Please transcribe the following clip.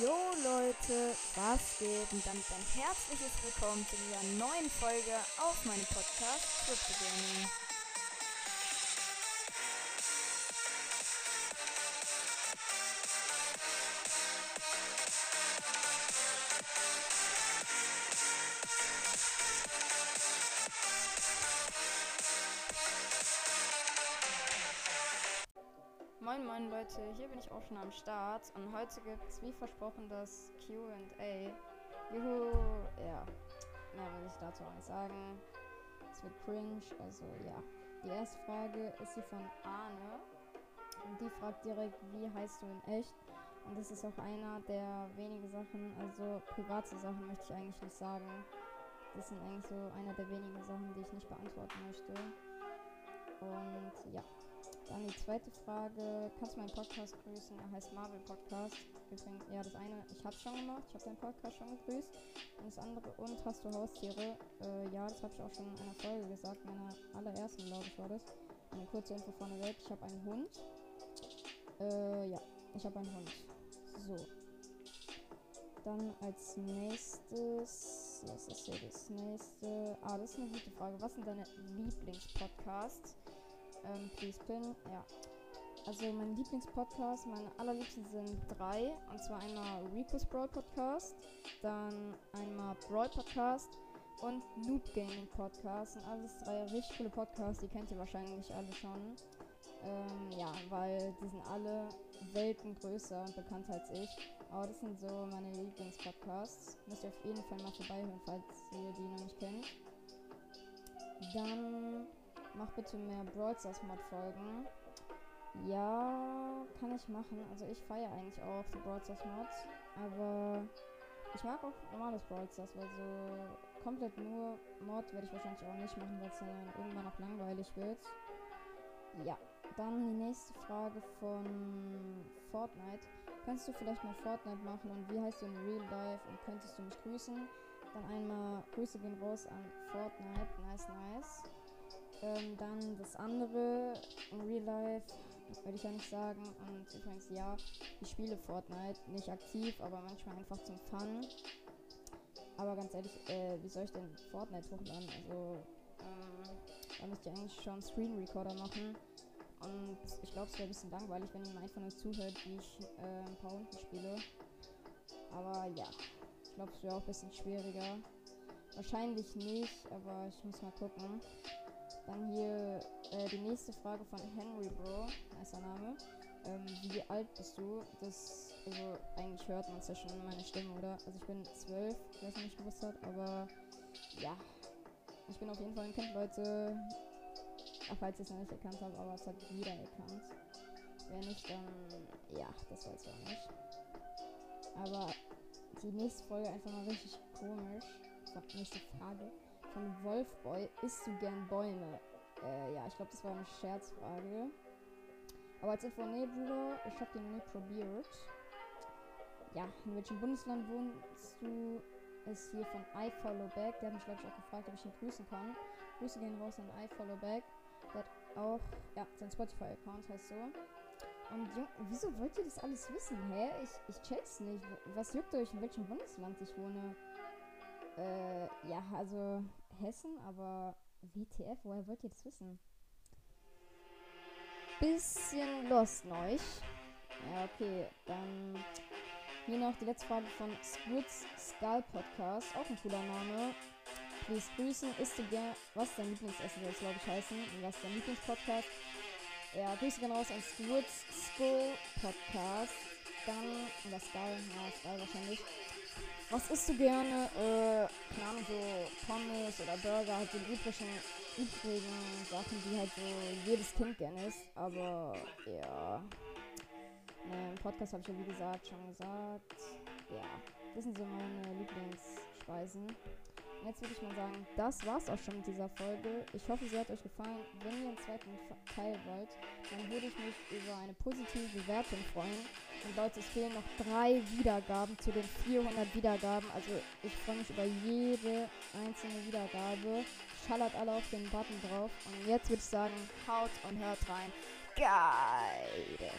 Jo Leute, was geht? Und damit ein herzliches Willkommen zu dieser neuen Folge auf meinem Podcast Crypto Gaming. Moin moin Leute, hier bin ich auch schon am Start und heute gibt es wie versprochen das QA. Juhu, ja, mehr will ich dazu auch nicht sagen. Es wird cringe, also ja. Die erste Frage ist hier von Arne und die fragt direkt, wie heißt du in echt? Und das ist auch einer der wenigen Sachen, also private Sachen möchte ich eigentlich nicht sagen. Das sind eigentlich so einer der wenigen Sachen, die ich nicht beantworten möchte. Und ja. Dann die zweite Frage. Kannst du meinen Podcast grüßen? Er heißt Marvel Podcast. Übrigens, ja, das eine, ich habe schon gemacht. Ich habe deinen Podcast schon gegrüßt. Und das andere, und hast du Haustiere? Äh, ja, das habe ich auch schon in einer Folge gesagt. Meiner allerersten, glaube ich, war das. Eine kurze Info vorneweg. Ich habe einen Hund. Äh, ja, ich habe einen Hund. So. Dann als nächstes, was ist hier das nächste? Ah, das ist eine gute Frage. Was sind deine Lieblingspodcasts? Ähm, Please Pin. Ja. Also mein Lieblingspodcast, meine allerliebsten sind drei. Und zwar einmal Rico's Brawl Podcast, dann einmal Brawl Podcast und Noob Gaming Podcast. Sind alles drei richtig coole Podcasts, die kennt ihr wahrscheinlich alle schon. Ähm, ja, weil die sind alle Welten größer und bekannter als ich. Aber das sind so meine Lieblingspodcasts. Müsst ihr auf jeden Fall mal vorbeihören, falls ihr die noch nicht kennt. Dann Mach bitte mehr Brawl Stars Mod Folgen. Ja, kann ich machen. Also ich feiere eigentlich auch die Brawl Stars Mods. Aber ich mag auch normales Brawl Stars, weil so komplett nur Mod werde ich wahrscheinlich auch nicht machen, weil es dann irgendwann auch langweilig wird. Ja, dann die nächste Frage von Fortnite. Kannst du vielleicht mal Fortnite machen und wie heißt du in Real Life und könntest du mich grüßen? Dann einmal Grüße gehen raus an Fortnite. Nice, nice. Ähm, dann das andere Real Life würde ich ja nicht sagen. Und übrigens, ja, ich spiele Fortnite. Nicht aktiv, aber manchmal einfach zum Fun. Aber ganz ehrlich, äh, wie soll ich denn Fortnite hochladen? Also, ähm, da müsste ich eigentlich schon Screen Recorder machen. Und ich glaube, es wäre ein bisschen langweilig, wenn jemand einfach nur zuhört, wie ich äh, ein paar Runden spiele. Aber ja, ich glaube, es wäre auch ein bisschen schwieriger. Wahrscheinlich nicht, aber ich muss mal gucken. Dann hier äh, die nächste Frage von Henry Bro, nicer Name. Ähm, wie alt bist du? Das, also eigentlich hört man es ja schon in meiner Stimme, oder? Also ich bin zwölf, wer es nicht gewusst hat, aber ja. Ich bin auf jeden Fall ein Kind, Leute. Ach, falls ihr es noch nicht erkannt habt, aber es hat jeder erkannt. Wer nicht, dann ja, das weiß ich auch nicht. Aber die nächste Folge einfach mal richtig komisch. Nächste Frage von Wolfboy. Isst du gern Bäume? Äh, ja, ich glaube, das war eine Scherzfrage. Aber als Info, nee, Bruder, ich habe den nie probiert. Ja, in welchem Bundesland wohnst du? Ist hier von iFollowback. Der hat mich, glaube ich, auch gefragt, ob ich ihn grüßen kann. Grüße gehen raus an iFollowback. Der hat auch, ja, sein Spotify-Account heißt so. Und Jung, wieso wollt ihr das alles wissen? Hä? Ich, ich check's nicht. Was juckt euch, in welchem Bundesland ich wohne? Äh, ja, also Hessen, aber WTF, woher wollt ihr das wissen? Bisschen lost neuch. Ja, okay, dann hier noch die letzte Frage von Squids Skull Podcast. Auch ein cooler Name. Please grüßen. Ist du gern. Was dein Lieblingsessen soll es, glaube ich, heißen? Und was dein Lieblingspodcast? Ja, Grüße gehen raus an Squids Skull Podcast. Dann, oder Skull, ja, Skull wahrscheinlich. Was isst du gerne? Äh, keine Ahnung, so Pommes oder Burger, halt so die üblichen, übrigen Sachen, die halt so jedes Kind gerne isst. Aber ja. Ne, Im Podcast habe ich ja wie gesagt schon gesagt. Ja, das sind so meine Lieblingsspeisen. Jetzt würde ich mal sagen, das war's auch schon mit dieser Folge. Ich hoffe, sie hat euch gefallen. Wenn ihr einen zweiten Teil wollt, dann würde ich mich über eine positive Bewertung freuen. Und Leute, es fehlen noch drei Wiedergaben zu den 400 Wiedergaben. Also ich freue mich über jede einzelne Wiedergabe. Schallert alle auf den Button drauf. Und jetzt würde ich sagen, haut und hört rein. Geil.